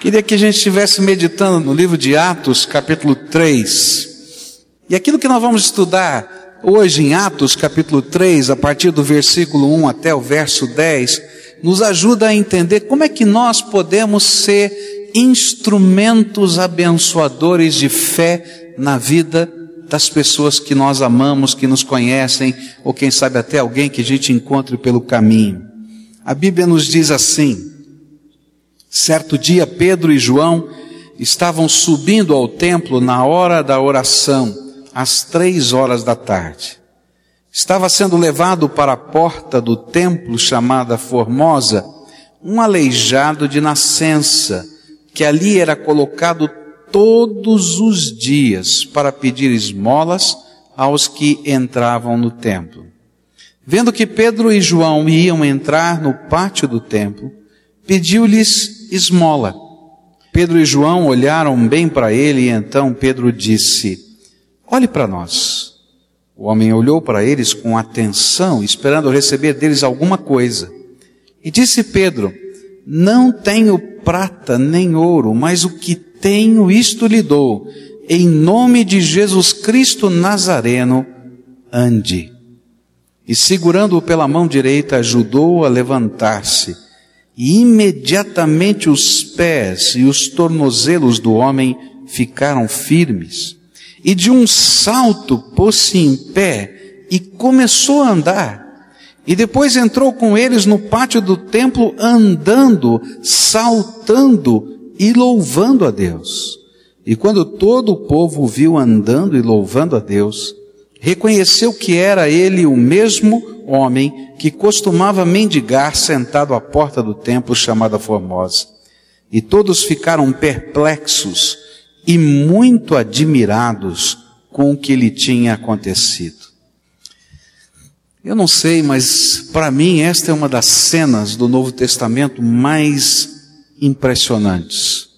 Queria que a gente estivesse meditando no livro de Atos, capítulo 3. E aquilo que nós vamos estudar hoje em Atos, capítulo 3, a partir do versículo 1 até o verso 10, nos ajuda a entender como é que nós podemos ser instrumentos abençoadores de fé na vida das pessoas que nós amamos, que nos conhecem, ou quem sabe até alguém que a gente encontre pelo caminho. A Bíblia nos diz assim, Certo dia, Pedro e João estavam subindo ao templo na hora da oração, às três horas da tarde. Estava sendo levado para a porta do templo chamada Formosa um aleijado de nascença, que ali era colocado todos os dias para pedir esmolas aos que entravam no templo. Vendo que Pedro e João iam entrar no pátio do templo, pediu-lhes esmola. Pedro e João olharam bem para ele e então Pedro disse: Olhe para nós. O homem olhou para eles com atenção, esperando receber deles alguma coisa. E disse Pedro: Não tenho prata nem ouro, mas o que tenho, isto lhe dou. Em nome de Jesus Cristo Nazareno, ande. E segurando-o pela mão direita, ajudou-o a levantar-se e imediatamente os pés e os tornozelos do homem ficaram firmes. E de um salto pôs-se em pé e começou a andar. E depois entrou com eles no pátio do templo, andando, saltando e louvando a Deus. E quando todo o povo viu andando e louvando a Deus, reconheceu que era ele o mesmo homem que costumava mendigar sentado à porta do templo chamada Formosa. E todos ficaram perplexos e muito admirados com o que lhe tinha acontecido. Eu não sei, mas para mim esta é uma das cenas do Novo Testamento mais impressionantes.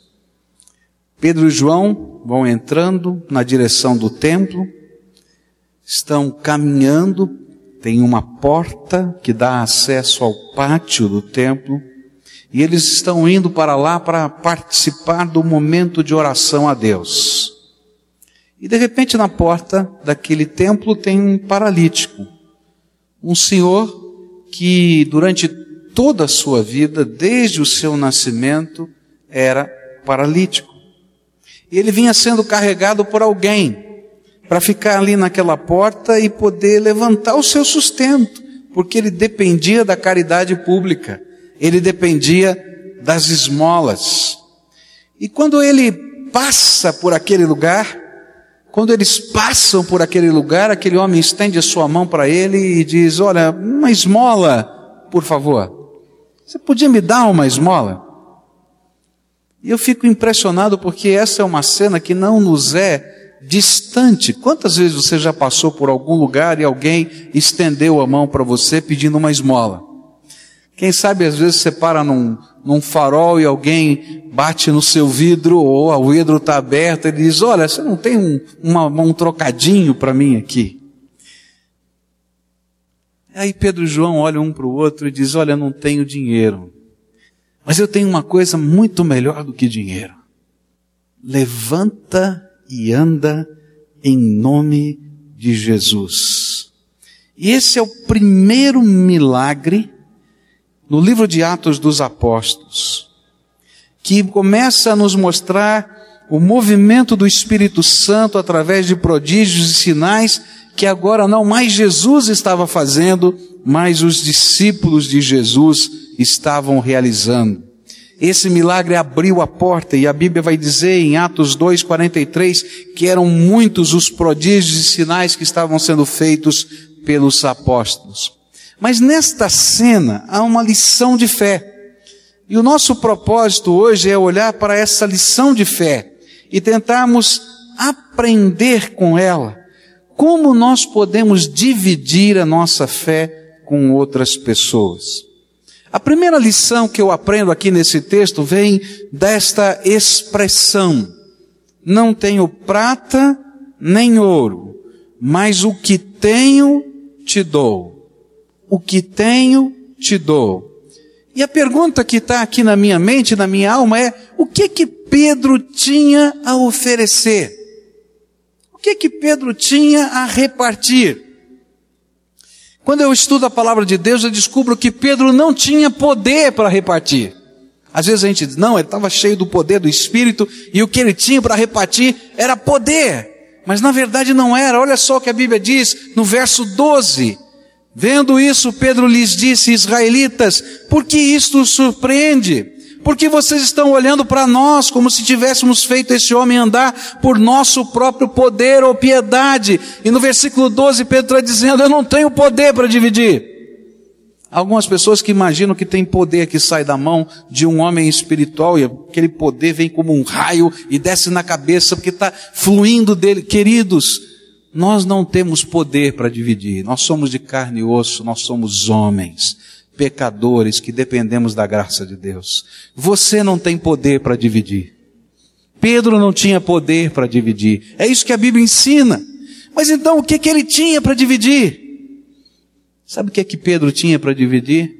Pedro e João vão entrando na direção do templo, estão caminhando tem uma porta que dá acesso ao pátio do templo, e eles estão indo para lá para participar do momento de oração a Deus. E de repente na porta daquele templo tem um paralítico, um senhor que durante toda a sua vida, desde o seu nascimento, era paralítico. Ele vinha sendo carregado por alguém para ficar ali naquela porta e poder levantar o seu sustento, porque ele dependia da caridade pública, ele dependia das esmolas. E quando ele passa por aquele lugar, quando eles passam por aquele lugar, aquele homem estende a sua mão para ele e diz: Olha, uma esmola, por favor. Você podia me dar uma esmola? E eu fico impressionado porque essa é uma cena que não nos é distante. Quantas vezes você já passou por algum lugar e alguém estendeu a mão para você pedindo uma esmola? Quem sabe às vezes você para num, num farol e alguém bate no seu vidro ou o vidro está aberto e diz: Olha, você não tem um, uma, um trocadinho para mim aqui? Aí Pedro e João olham um para o outro e diz: Olha, não tenho dinheiro, mas eu tenho uma coisa muito melhor do que dinheiro. Levanta e anda em nome de Jesus. E esse é o primeiro milagre no livro de Atos dos Apóstolos, que começa a nos mostrar o movimento do Espírito Santo através de prodígios e sinais que agora não mais Jesus estava fazendo, mas os discípulos de Jesus estavam realizando. Esse milagre abriu a porta e a Bíblia vai dizer em Atos 2:43 que eram muitos os prodígios e sinais que estavam sendo feitos pelos apóstolos. Mas nesta cena há uma lição de fé. E o nosso propósito hoje é olhar para essa lição de fé e tentarmos aprender com ela como nós podemos dividir a nossa fé com outras pessoas. A primeira lição que eu aprendo aqui nesse texto vem desta expressão: não tenho prata nem ouro, mas o que tenho te dou. O que tenho te dou. E a pergunta que está aqui na minha mente, na minha alma é, o que que Pedro tinha a oferecer? O que que Pedro tinha a repartir? Quando eu estudo a palavra de Deus, eu descubro que Pedro não tinha poder para repartir. Às vezes a gente diz, não, ele estava cheio do poder do Espírito e o que ele tinha para repartir era poder. Mas na verdade não era. Olha só o que a Bíblia diz no verso 12. Vendo isso, Pedro lhes disse, israelitas, por que isto os surpreende? Porque vocês estão olhando para nós como se tivéssemos feito esse homem andar por nosso próprio poder ou piedade. E no versículo 12, Pedro está dizendo, eu não tenho poder para dividir. Algumas pessoas que imaginam que tem poder que sai da mão de um homem espiritual e aquele poder vem como um raio e desce na cabeça porque está fluindo dele. Queridos, nós não temos poder para dividir. Nós somos de carne e osso, nós somos homens, pecadores que dependemos da graça de Deus. Você não tem poder para dividir. Pedro não tinha poder para dividir. É isso que a Bíblia ensina. Mas então o que, que ele tinha para dividir? Sabe o que é que Pedro tinha para dividir?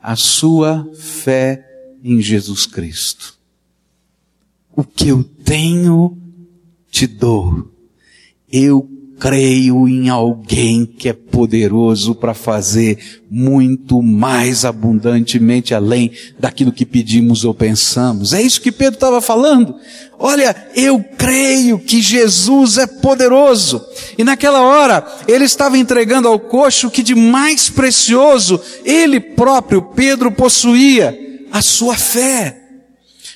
A sua fé em Jesus Cristo. O que eu tenho, te dou. Eu creio em alguém que é poderoso para fazer muito mais abundantemente além daquilo que pedimos ou pensamos. É isso que Pedro estava falando. Olha, eu creio que Jesus é poderoso. E naquela hora, ele estava entregando ao coxo o que de mais precioso ele próprio, Pedro, possuía, a sua fé.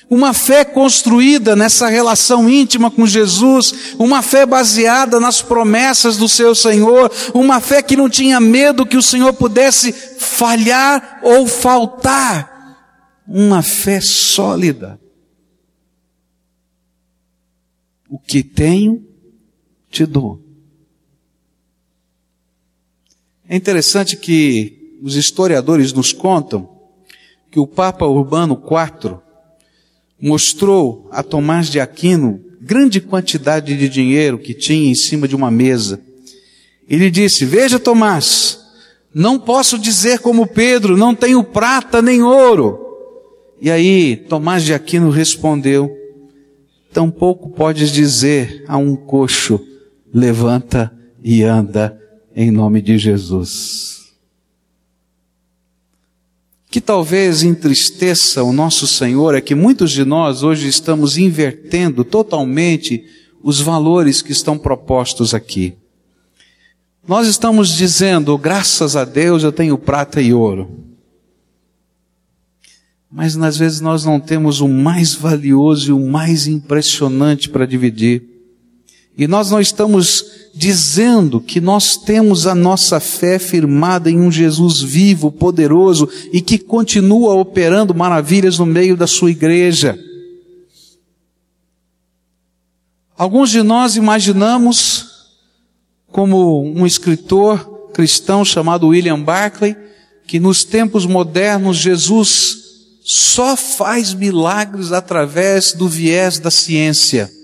Uma fé construída nessa relação íntima com Jesus, uma fé baseada nas promessas do seu Senhor, uma fé que não tinha medo que o Senhor pudesse falhar ou faltar, uma fé sólida. O que tenho, te dou. É interessante que os historiadores nos contam que o Papa Urbano IV, mostrou a Tomás de Aquino grande quantidade de dinheiro que tinha em cima de uma mesa. Ele disse: Veja, Tomás, não posso dizer como Pedro, não tenho prata nem ouro. E aí Tomás de Aquino respondeu: Tampouco podes dizer a um coxo, levanta e anda em nome de Jesus que talvez entristeça o nosso Senhor é que muitos de nós hoje estamos invertendo totalmente os valores que estão propostos aqui. Nós estamos dizendo, graças a Deus eu tenho prata e ouro. Mas às vezes nós não temos o mais valioso e o mais impressionante para dividir. E nós não estamos dizendo que nós temos a nossa fé firmada em um Jesus vivo, poderoso e que continua operando maravilhas no meio da sua igreja. Alguns de nós imaginamos, como um escritor cristão chamado William Barclay, que nos tempos modernos Jesus só faz milagres através do viés da ciência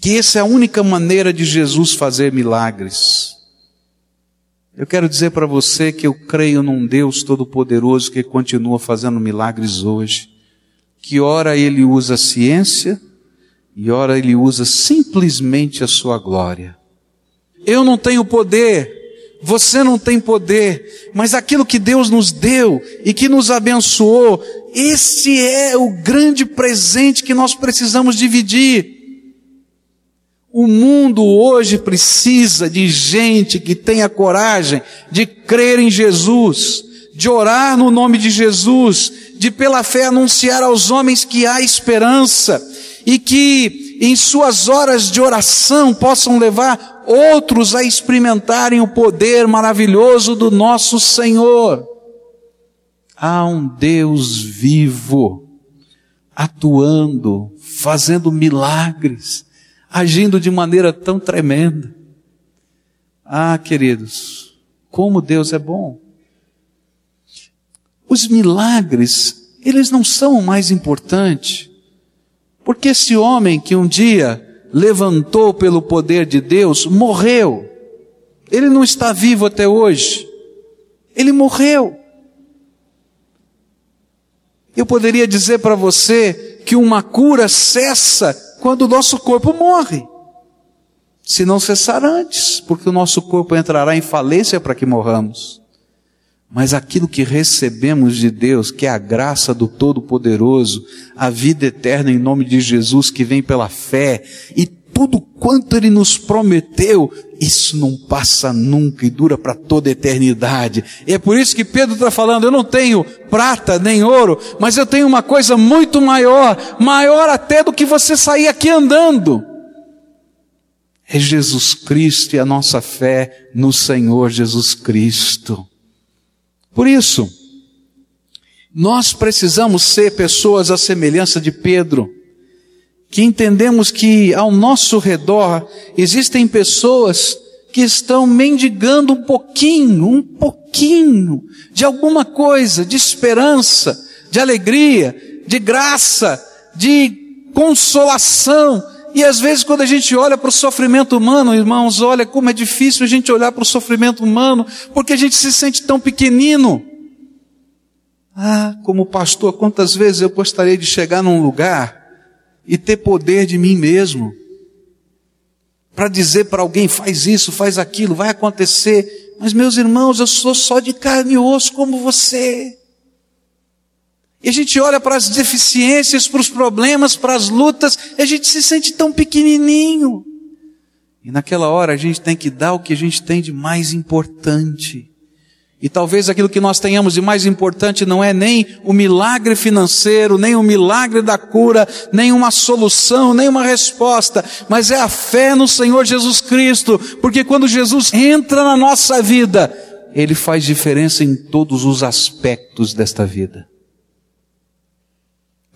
que essa é a única maneira de Jesus fazer milagres. Eu quero dizer para você que eu creio num Deus Todo-Poderoso que continua fazendo milagres hoje. Que ora ele usa a ciência e ora ele usa simplesmente a sua glória. Eu não tenho poder, você não tem poder, mas aquilo que Deus nos deu e que nos abençoou, esse é o grande presente que nós precisamos dividir. O mundo hoje precisa de gente que tenha coragem de crer em Jesus, de orar no nome de Jesus, de pela fé anunciar aos homens que há esperança e que em suas horas de oração possam levar outros a experimentarem o poder maravilhoso do nosso Senhor. Há um Deus vivo, atuando, fazendo milagres agindo de maneira tão tremenda. Ah, queridos, como Deus é bom. Os milagres, eles não são o mais importante, porque esse homem que um dia levantou pelo poder de Deus, morreu. Ele não está vivo até hoje. Ele morreu. Eu poderia dizer para você que uma cura cessa quando o nosso corpo morre. Se não cessar antes, porque o nosso corpo entrará em falência para que morramos. Mas aquilo que recebemos de Deus, que é a graça do Todo-Poderoso, a vida eterna em nome de Jesus que vem pela fé, e tudo quanto Ele nos prometeu, isso não passa nunca e dura para toda a eternidade. E é por isso que Pedro está falando, eu não tenho prata nem ouro, mas eu tenho uma coisa muito maior, maior até do que você sair aqui andando. É Jesus Cristo e a nossa fé no Senhor Jesus Cristo. Por isso, nós precisamos ser pessoas à semelhança de Pedro, que entendemos que ao nosso redor existem pessoas que estão mendigando um pouquinho, um pouquinho de alguma coisa, de esperança, de alegria, de graça, de consolação. E às vezes quando a gente olha para o sofrimento humano, irmãos, olha como é difícil a gente olhar para o sofrimento humano, porque a gente se sente tão pequenino. Ah, como pastor, quantas vezes eu gostaria de chegar num lugar e ter poder de mim mesmo. Para dizer para alguém, faz isso, faz aquilo, vai acontecer. Mas meus irmãos, eu sou só de carne e osso como você. E a gente olha para as deficiências, para os problemas, para as lutas, e a gente se sente tão pequenininho. E naquela hora a gente tem que dar o que a gente tem de mais importante. E talvez aquilo que nós tenhamos de mais importante não é nem o milagre financeiro, nem o milagre da cura, nem uma solução, nem uma resposta, mas é a fé no Senhor Jesus Cristo, porque quando Jesus entra na nossa vida, Ele faz diferença em todos os aspectos desta vida.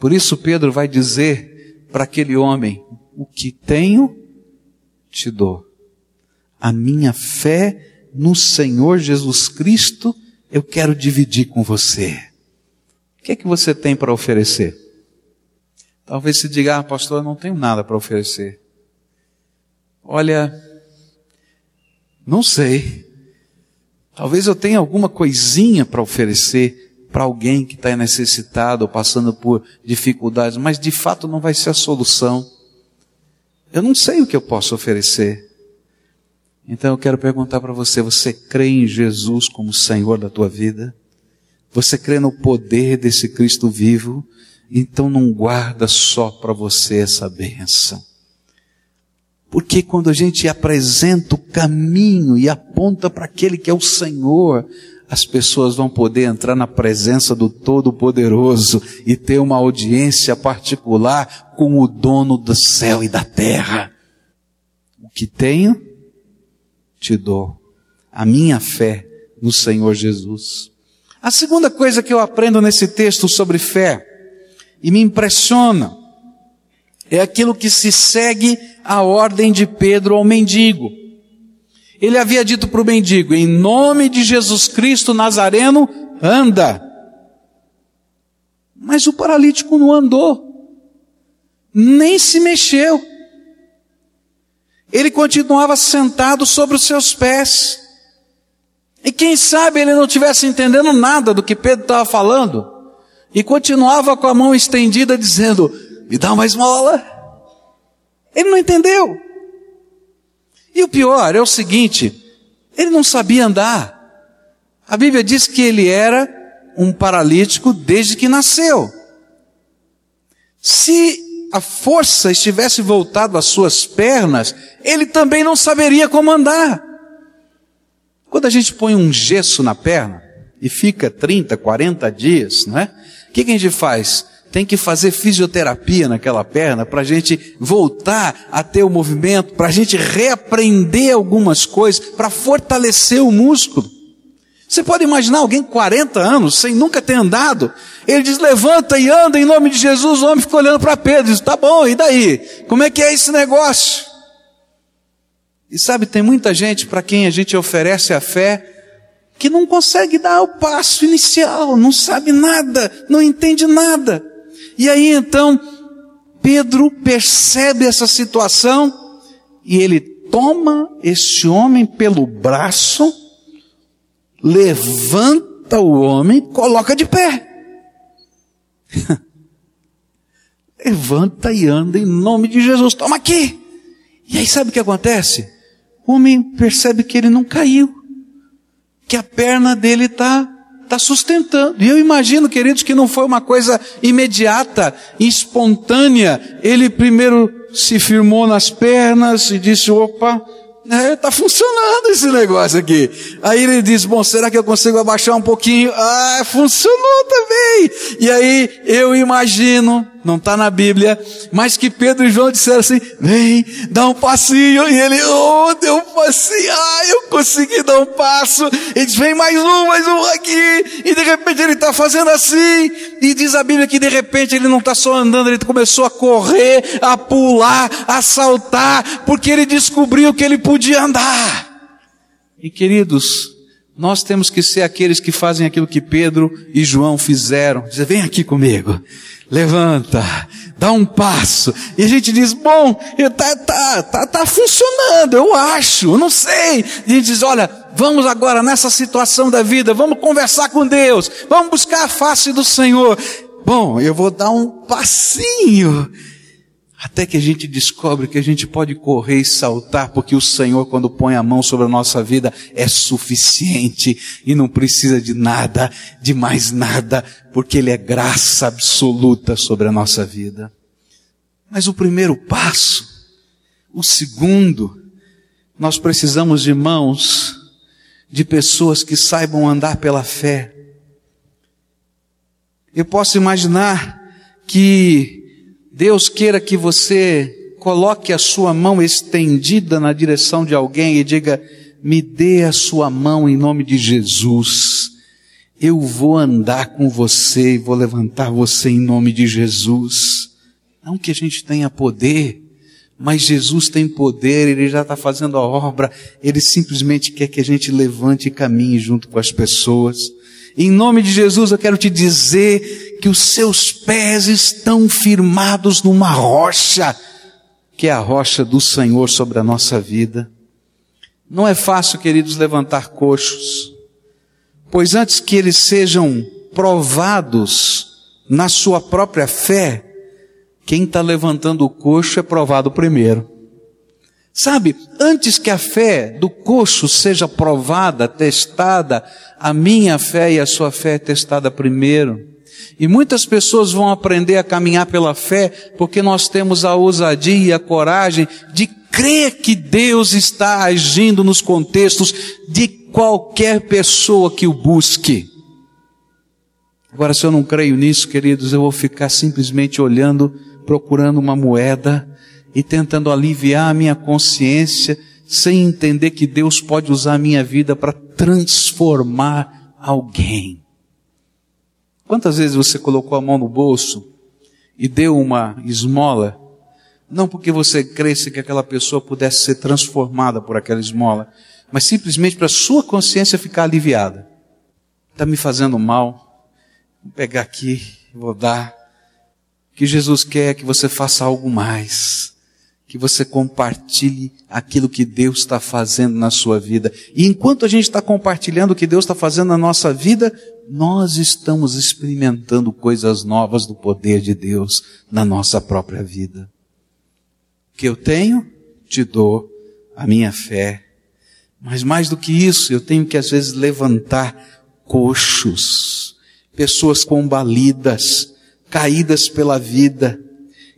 Por isso Pedro vai dizer para aquele homem: O que tenho, te dou. A minha fé no Senhor Jesus Cristo, eu quero dividir com você. O que é que você tem para oferecer? Talvez se diga, ah, pastor, eu não tenho nada para oferecer. Olha, não sei. Talvez eu tenha alguma coisinha para oferecer, para alguém que está necessitado ou passando por dificuldades, mas de fato não vai ser a solução. Eu não sei o que eu posso oferecer. Então eu quero perguntar para você: você crê em Jesus como Senhor da tua vida? Você crê no poder desse Cristo vivo? Então não guarda só para você essa bênção. Porque quando a gente apresenta o caminho e aponta para aquele que é o Senhor, as pessoas vão poder entrar na presença do Todo-Poderoso e ter uma audiência particular com o dono do céu e da terra. O que tenho, te dou. A minha fé no Senhor Jesus. A segunda coisa que eu aprendo nesse texto sobre fé, e me impressiona, é aquilo que se segue a ordem de Pedro ao mendigo. Ele havia dito para o mendigo: em nome de Jesus Cristo Nazareno, anda. Mas o paralítico não andou, nem se mexeu. Ele continuava sentado sobre os seus pés. E quem sabe ele não tivesse entendendo nada do que Pedro estava falando. E continuava com a mão estendida dizendo, me dá uma esmola. Ele não entendeu. E o pior é o seguinte: ele não sabia andar. A Bíblia diz que ele era um paralítico desde que nasceu. Se a força estivesse voltada às suas pernas, ele também não saberia como andar. Quando a gente põe um gesso na perna e fica 30, 40 dias, não é? O que, que a gente faz? tem que fazer fisioterapia naquela perna para a gente voltar a ter o movimento, para a gente reaprender algumas coisas, para fortalecer o músculo. Você pode imaginar alguém com 40 anos, sem nunca ter andado, ele diz, levanta e anda em nome de Jesus, o homem fica olhando para Pedro, diz, tá bom, e daí? Como é que é esse negócio? E sabe, tem muita gente para quem a gente oferece a fé, que não consegue dar o passo inicial, não sabe nada, não entende nada. E aí então, Pedro percebe essa situação e ele toma esse homem pelo braço, levanta o homem, coloca de pé. Levanta e anda em nome de Jesus. Toma aqui! E aí sabe o que acontece? O homem percebe que ele não caiu. Que a perna dele está tá sustentando. E eu imagino, queridos, que não foi uma coisa imediata, espontânea. Ele primeiro se firmou nas pernas e disse, opa, é, tá funcionando esse negócio aqui. Aí ele diz, bom, será que eu consigo abaixar um pouquinho? Ah, funcionou também. E aí eu imagino, não está na Bíblia, mas que Pedro e João disseram assim, vem, dá um passinho. E ele, oh, deu um passinho, ah, eu consegui dar um passo. Ele diz, vem mais um, mais um aqui. E de repente ele está fazendo assim. E diz a Bíblia que de repente ele não está só andando, ele começou a correr, a pular, a saltar, porque ele descobriu que ele podia andar. E queridos, nós temos que ser aqueles que fazem aquilo que Pedro e João fizeram. Dizer, vem aqui comigo. Levanta, dá um passo. E a gente diz, bom, tá, tá, tá, tá funcionando, eu acho, eu não sei. E a gente diz, olha, vamos agora nessa situação da vida, vamos conversar com Deus, vamos buscar a face do Senhor. Bom, eu vou dar um passinho. Até que a gente descobre que a gente pode correr e saltar, porque o Senhor, quando põe a mão sobre a nossa vida, é suficiente e não precisa de nada, de mais nada, porque Ele é graça absoluta sobre a nossa vida. Mas o primeiro passo, o segundo, nós precisamos de mãos, de pessoas que saibam andar pela fé. Eu posso imaginar que Deus queira que você coloque a sua mão estendida na direção de alguém e diga: me dê a sua mão em nome de Jesus. Eu vou andar com você e vou levantar você em nome de Jesus. Não que a gente tenha poder, mas Jesus tem poder, Ele já está fazendo a obra, Ele simplesmente quer que a gente levante e caminhe junto com as pessoas. Em nome de Jesus eu quero te dizer que os seus pés estão firmados numa rocha, que é a rocha do Senhor sobre a nossa vida. Não é fácil, queridos, levantar coxos, pois antes que eles sejam provados na sua própria fé, quem está levantando o coxo é provado primeiro. Sabe, antes que a fé do coxo seja provada, testada, a minha fé e a sua fé é testada primeiro. E muitas pessoas vão aprender a caminhar pela fé porque nós temos a ousadia e a coragem de crer que Deus está agindo nos contextos de qualquer pessoa que o busque. Agora, se eu não creio nisso, queridos, eu vou ficar simplesmente olhando, procurando uma moeda e tentando aliviar a minha consciência, sem entender que Deus pode usar a minha vida para transformar alguém. Quantas vezes você colocou a mão no bolso e deu uma esmola, não porque você cresce que aquela pessoa pudesse ser transformada por aquela esmola, mas simplesmente para sua consciência ficar aliviada. Está me fazendo mal, vou pegar aqui, vou dar. Que Jesus quer que você faça algo mais que você compartilhe aquilo que Deus está fazendo na sua vida. E enquanto a gente está compartilhando o que Deus está fazendo na nossa vida, nós estamos experimentando coisas novas do poder de Deus na nossa própria vida. O que eu tenho, te dou a minha fé. Mas mais do que isso, eu tenho que às vezes levantar coxos, pessoas combalidas, caídas pela vida,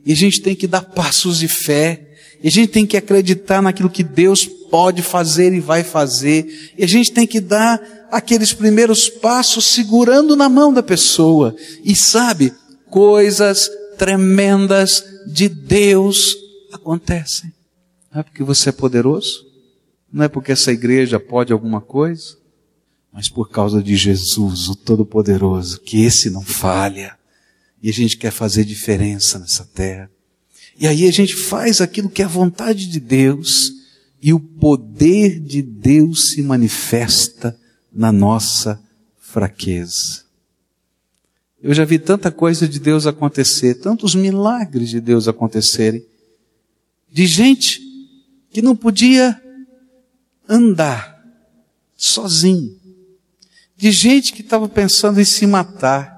e a gente tem que dar passos de fé. E a gente tem que acreditar naquilo que Deus pode fazer e vai fazer. E a gente tem que dar aqueles primeiros passos segurando na mão da pessoa. E sabe, coisas tremendas de Deus acontecem. Não é porque você é poderoso? Não é porque essa igreja pode alguma coisa? Mas por causa de Jesus, o Todo-Poderoso, que esse não falha. E a gente quer fazer diferença nessa terra. E aí a gente faz aquilo que é a vontade de Deus e o poder de Deus se manifesta na nossa fraqueza. Eu já vi tanta coisa de Deus acontecer, tantos milagres de Deus acontecerem, de gente que não podia andar sozinho, de gente que estava pensando em se matar,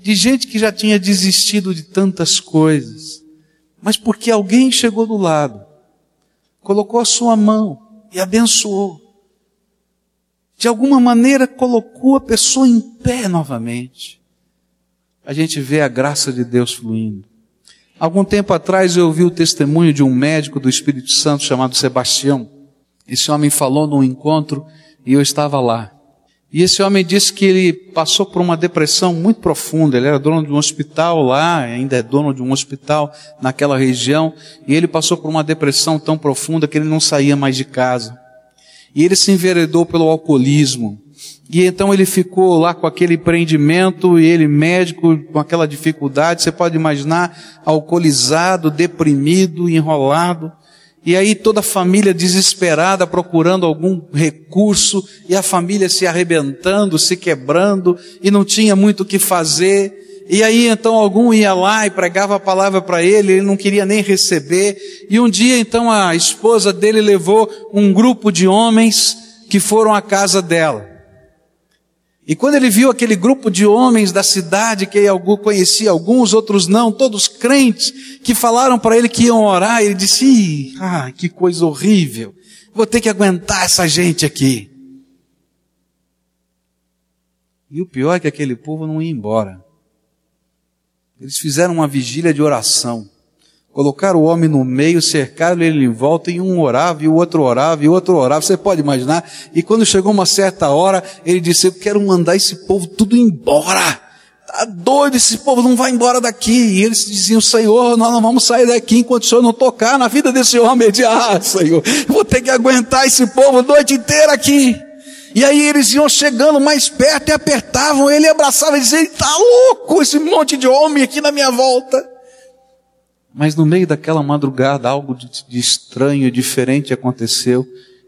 de gente que já tinha desistido de tantas coisas, mas porque alguém chegou do lado, colocou a sua mão e abençoou. De alguma maneira colocou a pessoa em pé novamente. A gente vê a graça de Deus fluindo. Algum tempo atrás eu ouvi o testemunho de um médico do Espírito Santo chamado Sebastião. Esse homem falou num encontro e eu estava lá. E esse homem disse que ele passou por uma depressão muito profunda. Ele era dono de um hospital lá, ainda é dono de um hospital naquela região, e ele passou por uma depressão tão profunda que ele não saía mais de casa. E ele se enveredou pelo alcoolismo. E então ele ficou lá com aquele empreendimento e ele médico com aquela dificuldade, você pode imaginar, alcoolizado, deprimido, enrolado. E aí toda a família desesperada procurando algum recurso e a família se arrebentando, se quebrando e não tinha muito o que fazer. E aí então algum ia lá e pregava a palavra para ele, ele não queria nem receber. E um dia então a esposa dele levou um grupo de homens que foram à casa dela. E quando ele viu aquele grupo de homens da cidade, que ele conhecia alguns, outros não, todos crentes, que falaram para ele que iam orar, ele disse, ah, que coisa horrível, vou ter que aguentar essa gente aqui. E o pior é que aquele povo não ia embora. Eles fizeram uma vigília de oração. Colocaram o homem no meio, cercaram ele em volta, e um orava, e o outro orava, e o outro orava, você pode imaginar. E quando chegou uma certa hora, ele disse, eu quero mandar esse povo tudo embora. Tá doido, esse povo não vai embora daqui. E eles diziam, Senhor, nós não vamos sair daqui enquanto o Senhor não tocar na vida desse homem. Ele disse, ah, Senhor, vou ter que aguentar esse povo a noite inteira aqui. E aí eles iam chegando mais perto e apertavam ele, abraçava e dizia, tá louco esse monte de homem aqui na minha volta. Mas no meio daquela madrugada, algo de, de estranho, diferente aconteceu.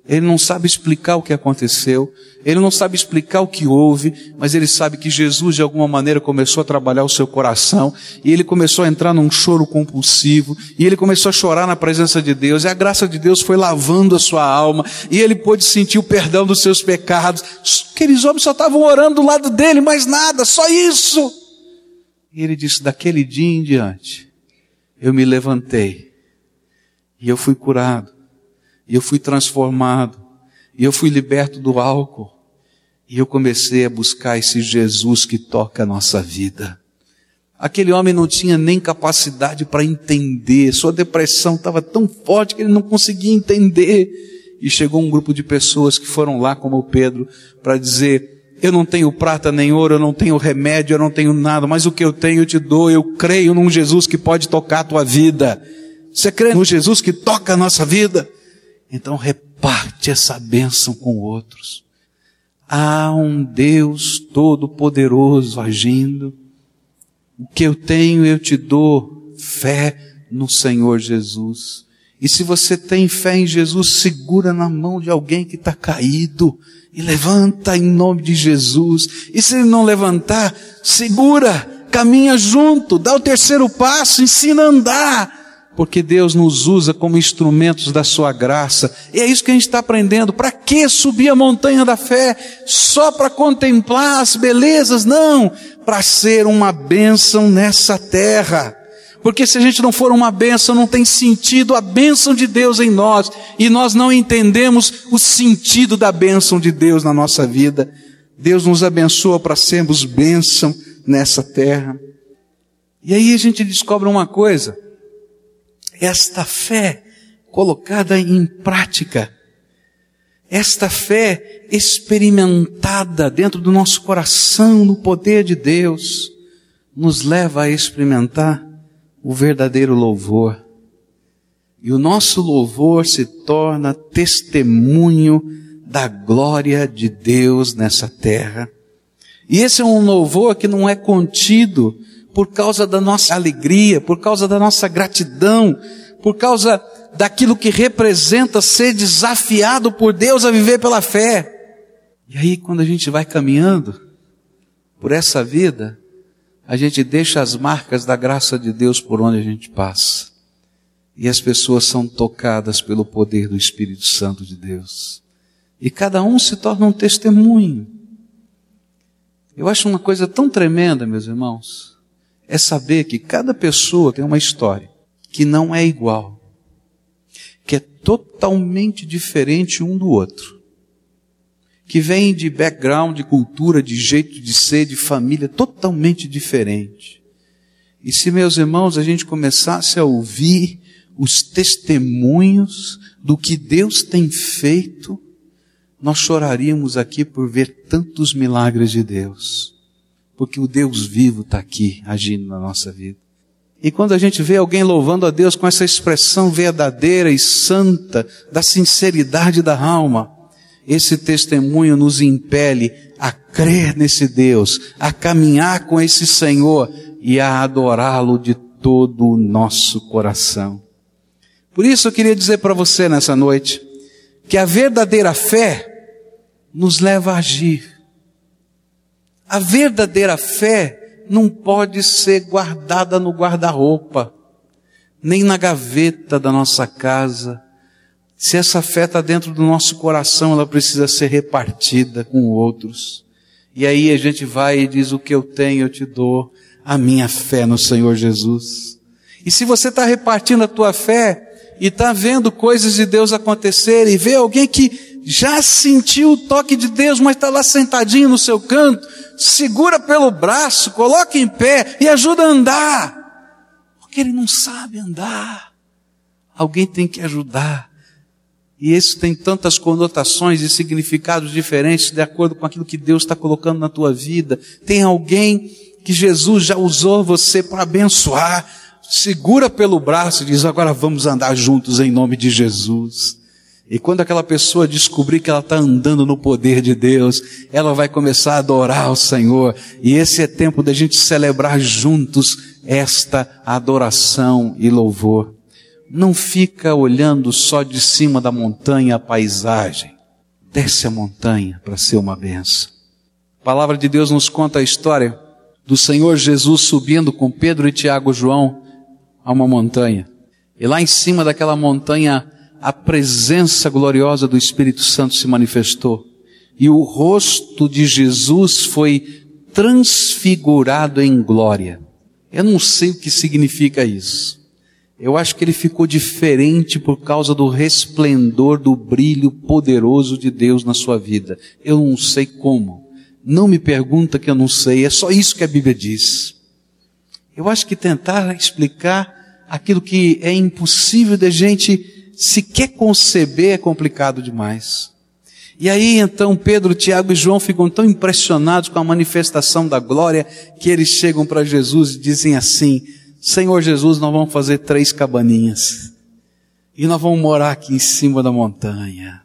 Ele não sabe explicar o que aconteceu, ele não sabe explicar o que houve, mas ele sabe que Jesus de alguma maneira começou a trabalhar o seu coração, e ele começou a entrar num choro compulsivo, e ele começou a chorar na presença de Deus, e a graça de Deus foi lavando a sua alma, e ele pôde sentir o perdão dos seus pecados. Aqueles homens só estavam orando do lado dele, mais nada, só isso. E ele disse: daquele dia em diante, eu me levantei e eu fui curado, e eu fui transformado, e eu fui liberto do álcool, e eu comecei a buscar esse Jesus que toca a nossa vida. Aquele homem não tinha nem capacidade para entender, sua depressão estava tão forte que ele não conseguia entender. E chegou um grupo de pessoas que foram lá, como Pedro, para dizer: eu não tenho prata nem ouro, eu não tenho remédio, eu não tenho nada, mas o que eu tenho eu te dou. Eu creio num Jesus que pode tocar a tua vida. Você crê no Jesus que toca a nossa vida? Então reparte essa bênção com outros. Há um Deus todo-poderoso agindo. O que eu tenho eu te dou. Fé no Senhor Jesus. E se você tem fé em Jesus, segura na mão de alguém que está caído e levanta em nome de Jesus. E se ele não levantar, segura, caminha junto, dá o terceiro passo, ensina a andar. Porque Deus nos usa como instrumentos da sua graça. E é isso que a gente está aprendendo. Para que subir a montanha da fé? Só para contemplar as belezas? Não. Para ser uma bênção nessa terra. Porque se a gente não for uma bênção, não tem sentido a bênção de Deus em nós. E nós não entendemos o sentido da bênção de Deus na nossa vida. Deus nos abençoa para sermos bênção nessa terra. E aí a gente descobre uma coisa. Esta fé colocada em prática, esta fé experimentada dentro do nosso coração no poder de Deus, nos leva a experimentar o verdadeiro louvor. E o nosso louvor se torna testemunho da glória de Deus nessa terra. E esse é um louvor que não é contido por causa da nossa alegria, por causa da nossa gratidão, por causa daquilo que representa ser desafiado por Deus a viver pela fé. E aí, quando a gente vai caminhando por essa vida, a gente deixa as marcas da graça de Deus por onde a gente passa. E as pessoas são tocadas pelo poder do Espírito Santo de Deus. E cada um se torna um testemunho. Eu acho uma coisa tão tremenda, meus irmãos, é saber que cada pessoa tem uma história que não é igual, que é totalmente diferente um do outro, que vem de background, de cultura, de jeito de ser, de família totalmente diferente. E se, meus irmãos, a gente começasse a ouvir os testemunhos do que Deus tem feito, nós choraríamos aqui por ver tantos milagres de Deus. Porque o Deus vivo está aqui agindo na nossa vida. E quando a gente vê alguém louvando a Deus com essa expressão verdadeira e santa da sinceridade da alma, esse testemunho nos impele a crer nesse Deus, a caminhar com esse Senhor e a adorá-lo de todo o nosso coração. Por isso eu queria dizer para você nessa noite que a verdadeira fé nos leva a agir. A verdadeira fé não pode ser guardada no guarda-roupa, nem na gaveta da nossa casa. Se essa fé está dentro do nosso coração, ela precisa ser repartida com outros. E aí a gente vai e diz: O que eu tenho eu te dou, a minha fé no Senhor Jesus. E se você está repartindo a tua fé, e está vendo coisas de Deus acontecer e vê alguém que já sentiu o toque de Deus, mas está lá sentadinho no seu canto, segura pelo braço, coloca em pé e ajuda a andar, porque ele não sabe andar. Alguém tem que ajudar. E isso tem tantas conotações e significados diferentes de acordo com aquilo que Deus está colocando na tua vida. Tem alguém que Jesus já usou você para abençoar segura pelo braço e diz: Agora vamos andar juntos em nome de Jesus. E quando aquela pessoa descobrir que ela está andando no poder de Deus, ela vai começar a adorar o Senhor. E esse é tempo da gente celebrar juntos esta adoração e louvor. Não fica olhando só de cima da montanha a paisagem. Desce a montanha para ser uma benção. A palavra de Deus nos conta a história do Senhor Jesus subindo com Pedro e Tiago e João a uma montanha. E lá em cima daquela montanha, a presença gloriosa do Espírito Santo se manifestou. E o rosto de Jesus foi transfigurado em glória. Eu não sei o que significa isso. Eu acho que ele ficou diferente por causa do resplendor, do brilho poderoso de Deus na sua vida. Eu não sei como. Não me pergunta que eu não sei. É só isso que a Bíblia diz. Eu acho que tentar explicar aquilo que é impossível de gente sequer conceber é complicado demais. E aí então Pedro, Tiago e João ficam tão impressionados com a manifestação da glória que eles chegam para Jesus e dizem assim: Senhor Jesus, nós vamos fazer três cabaninhas e nós vamos morar aqui em cima da montanha.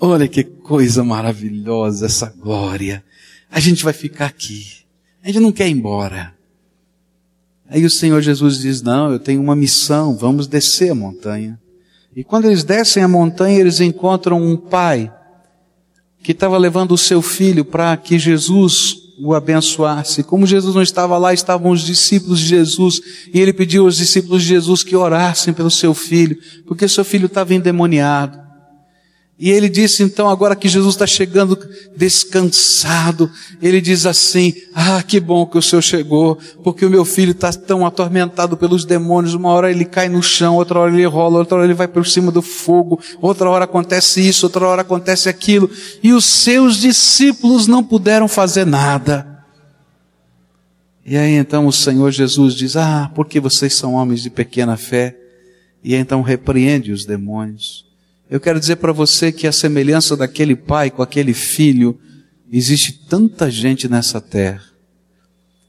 Olha que coisa maravilhosa essa glória. A gente vai ficar aqui. A gente não quer ir embora. Aí o Senhor Jesus diz: Não, eu tenho uma missão, vamos descer a montanha. E quando eles descem a montanha, eles encontram um pai que estava levando o seu filho para que Jesus o abençoasse. Como Jesus não estava lá, estavam os discípulos de Jesus, e ele pediu aos discípulos de Jesus que orassem pelo seu filho, porque seu filho estava endemoniado. E ele disse então, agora que Jesus está chegando descansado, ele diz assim: Ah, que bom que o Senhor chegou, porque o meu filho está tão atormentado pelos demônios. Uma hora ele cai no chão, outra hora ele rola, outra hora ele vai por cima do fogo, outra hora acontece isso, outra hora acontece aquilo. E os seus discípulos não puderam fazer nada. E aí então o Senhor Jesus diz: Ah, porque vocês são homens de pequena fé. E então repreende os demônios. Eu quero dizer para você que a semelhança daquele pai com aquele filho, existe tanta gente nessa terra.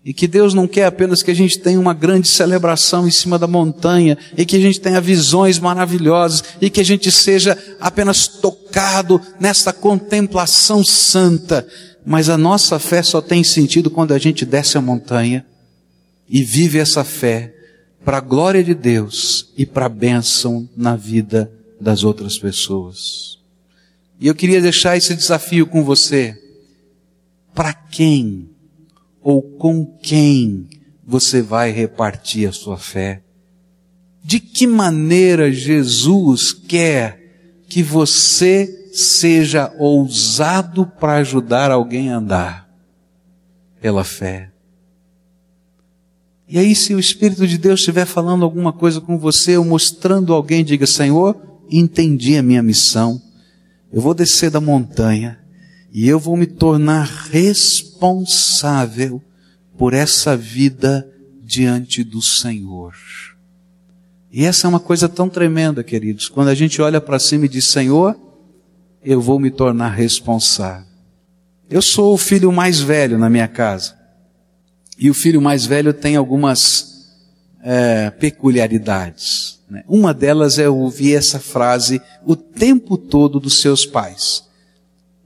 E que Deus não quer apenas que a gente tenha uma grande celebração em cima da montanha, e que a gente tenha visões maravilhosas, e que a gente seja apenas tocado nesta contemplação santa. Mas a nossa fé só tem sentido quando a gente desce a montanha e vive essa fé para a glória de Deus e para a bênção na vida das outras pessoas. E eu queria deixar esse desafio com você. Para quem ou com quem você vai repartir a sua fé? De que maneira Jesus quer que você seja ousado para ajudar alguém a andar? pela fé. E aí, se o Espírito de Deus estiver falando alguma coisa com você, ou mostrando alguém, diga: Senhor, entendi a minha missão. Eu vou descer da montanha e eu vou me tornar responsável por essa vida diante do Senhor. E essa é uma coisa tão tremenda, queridos, quando a gente olha para cima e diz: Senhor, eu vou me tornar responsável. Eu sou o filho mais velho na minha casa. E o filho mais velho tem algumas é, peculiaridades. Né? Uma delas é ouvir essa frase o tempo todo dos seus pais: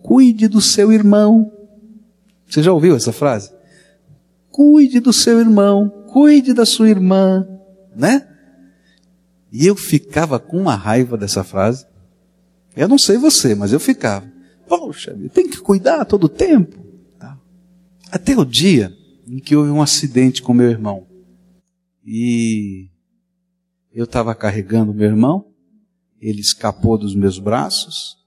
Cuide do seu irmão. Você já ouviu essa frase? Cuide do seu irmão, cuide da sua irmã, né? E eu ficava com uma raiva dessa frase. Eu não sei você, mas eu ficava. Poxa, tem que cuidar todo o tempo. Tá? Até o dia em que houve um acidente com meu irmão. E eu estava carregando meu irmão, ele escapou dos meus braços,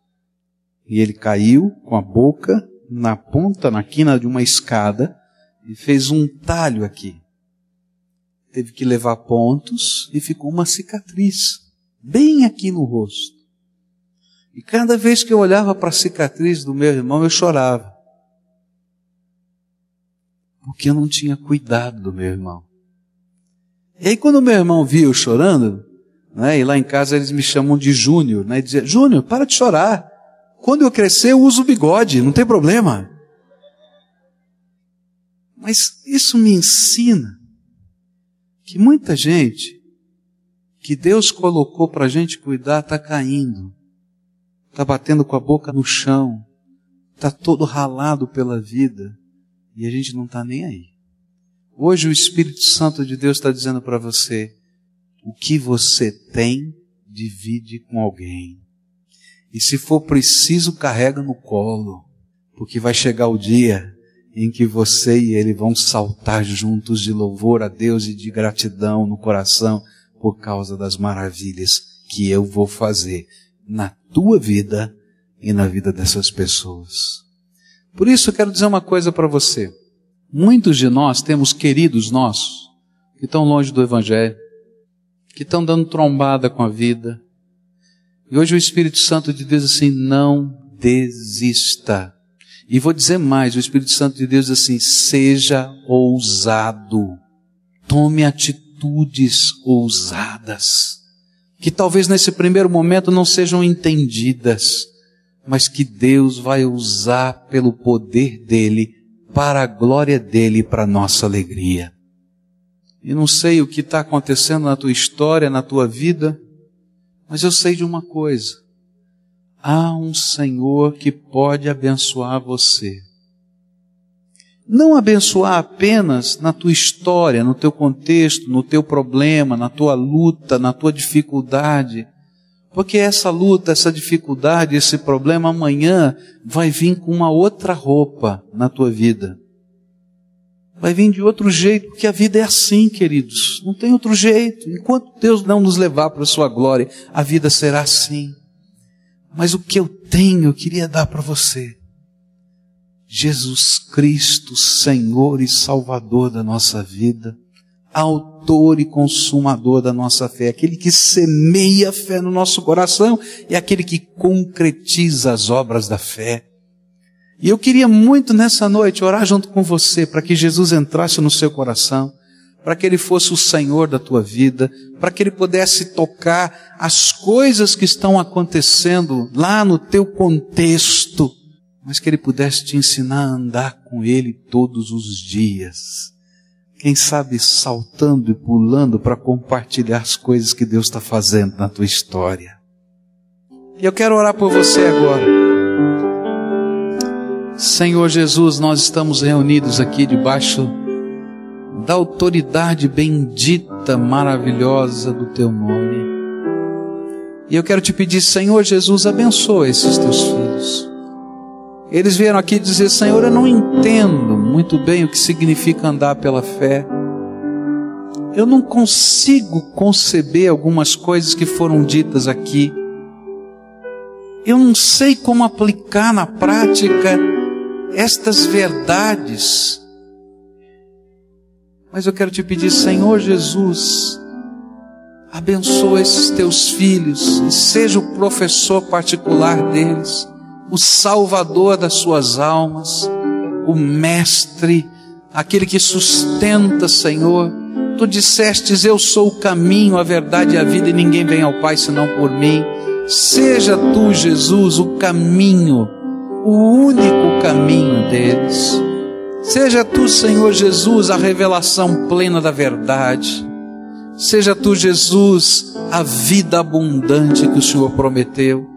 e ele caiu com a boca na ponta, na quina de uma escada, e fez um talho aqui. Teve que levar pontos e ficou uma cicatriz, bem aqui no rosto. E cada vez que eu olhava para a cicatriz do meu irmão, eu chorava. Porque eu não tinha cuidado do meu irmão. E aí quando meu irmão via eu chorando, né, e lá em casa eles me chamam de Júnior, né, e dizia, Júnior, para de chorar. Quando eu crescer eu uso bigode, não tem problema. Mas isso me ensina que muita gente que Deus colocou para a gente cuidar está caindo, está batendo com a boca no chão, está todo ralado pela vida e a gente não está nem aí. Hoje o Espírito Santo de Deus está dizendo para você: o que você tem, divide com alguém. E se for preciso, carrega no colo, porque vai chegar o dia em que você e ele vão saltar juntos de louvor a Deus e de gratidão no coração por causa das maravilhas que eu vou fazer na tua vida e na vida dessas pessoas. Por isso eu quero dizer uma coisa para você. Muitos de nós temos queridos nossos que estão longe do Evangelho, que estão dando trombada com a vida. E hoje o Espírito Santo te diz assim: não desista. E vou dizer mais: o Espírito Santo de Deus diz assim: seja ousado, tome atitudes ousadas, que talvez nesse primeiro momento não sejam entendidas, mas que Deus vai usar pelo poder dele, para a glória dele e para a nossa alegria. E não sei o que está acontecendo na tua história, na tua vida, mas eu sei de uma coisa há um Senhor que pode abençoar você. Não abençoar apenas na tua história, no teu contexto, no teu problema, na tua luta, na tua dificuldade. Porque essa luta, essa dificuldade, esse problema amanhã vai vir com uma outra roupa na tua vida. Vai vir de outro jeito, porque a vida é assim, queridos. Não tem outro jeito. Enquanto Deus não nos levar para a sua glória, a vida será assim. Mas o que eu tenho, eu queria dar para você. Jesus Cristo, Senhor e Salvador da nossa vida, autor e consumador da nossa fé, aquele que semeia a fé no nosso coração e aquele que concretiza as obras da fé. E eu queria muito nessa noite orar junto com você para que Jesus entrasse no seu coração, para que Ele fosse o Senhor da tua vida, para que Ele pudesse tocar as coisas que estão acontecendo lá no teu contexto, mas que Ele pudesse te ensinar a andar com Ele todos os dias. Quem sabe saltando e pulando para compartilhar as coisas que Deus está fazendo na tua história. E eu quero orar por você agora. Senhor Jesus, nós estamos reunidos aqui debaixo da autoridade bendita, maravilhosa do teu nome. E eu quero te pedir, Senhor Jesus, abençoa esses teus filhos. Eles vieram aqui dizer: Senhor, eu não entendo muito bem o que significa andar pela fé. Eu não consigo conceber algumas coisas que foram ditas aqui. Eu não sei como aplicar na prática estas verdades Mas eu quero te pedir, Senhor Jesus, abençoa esses teus filhos e seja o professor particular deles, o salvador das suas almas, o mestre, aquele que sustenta, Senhor. Tu dissestes: Eu sou o caminho, a verdade e a vida, e ninguém vem ao Pai senão por mim. Seja tu, Jesus, o caminho, o único caminho deles. Seja tu, Senhor Jesus, a revelação plena da verdade. Seja tu, Jesus, a vida abundante que o Senhor prometeu.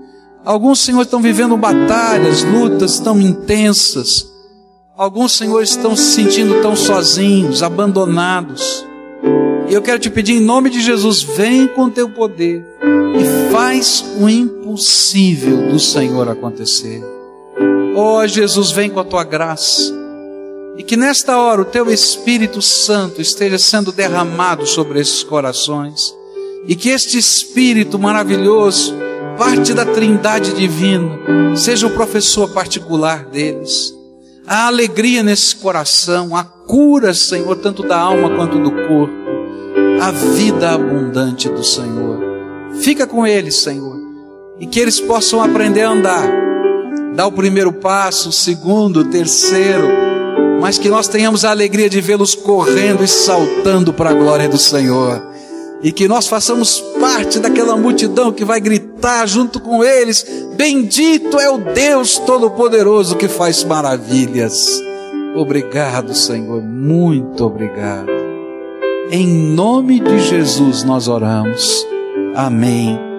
Alguns, Senhor, estão vivendo batalhas, lutas tão intensas. Alguns, Senhor, estão se sentindo tão sozinhos, abandonados. E eu quero te pedir em nome de Jesus, vem com teu poder e faz o impossível do Senhor acontecer. Oh Jesus, vem com a tua graça. E que nesta hora o teu Espírito Santo esteja sendo derramado sobre esses corações. E que este Espírito maravilhoso, parte da Trindade Divina, seja o professor particular deles. A alegria nesse coração, a cura, Senhor, tanto da alma quanto do corpo a vida abundante do Senhor. Fica com eles, Senhor, e que eles possam aprender a andar, dar o primeiro passo, o segundo, o terceiro, mas que nós tenhamos a alegria de vê-los correndo e saltando para a glória do Senhor. E que nós façamos parte daquela multidão que vai gritar junto com eles: Bendito é o Deus Todo-Poderoso que faz maravilhas. Obrigado, Senhor, muito obrigado. Em nome de Jesus nós oramos. Amém